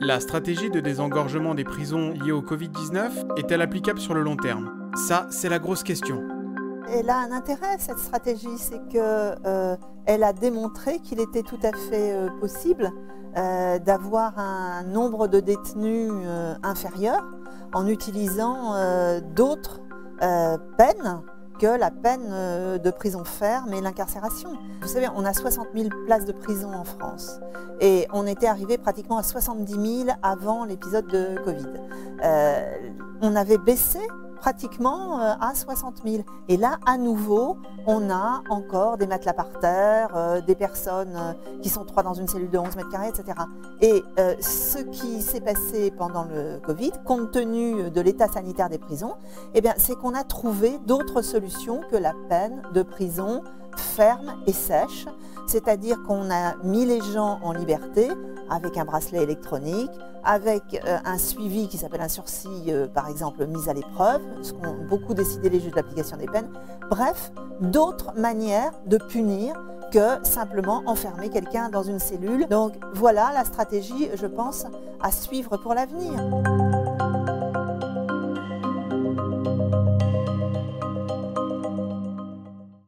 La stratégie de désengorgement des prisons liée au Covid-19 est-elle applicable sur le long terme? Ça, c'est la grosse question. Elle a un intérêt, cette stratégie, c'est qu'elle euh, a démontré qu'il était tout à fait euh, possible euh, d'avoir un nombre de détenus inférieur en utilisant d'autres peines que la peine euh, de prison ferme et l'incarcération. Vous savez, on a 60 000 places de prison en France et on était arrivé pratiquement à 70 000 avant l'épisode de Covid. Euh, on avait baissé pratiquement euh, à 60 000. Et là, à nouveau, on a encore des matelas par terre, euh, des personnes euh, qui sont trois dans une cellule de 11 mètres carrés, etc. Et ce qui s'est passé pendant le Covid, compte tenu de l'état sanitaire des prisons, eh c'est qu'on a trouvé d'autres solutions que la peine de prison ferme et sèche. C'est-à-dire qu'on a mis les gens en liberté avec un bracelet électronique, avec euh, un suivi qui s'appelle un sursis, euh, par exemple, mise à l'épreuve, ce qu'ont beaucoup décidé les juges d'application des peines. Bref, d'autres manières de punir que simplement enfermer quelqu'un dans une cellule. Donc voilà la stratégie, je pense, à suivre pour l'avenir.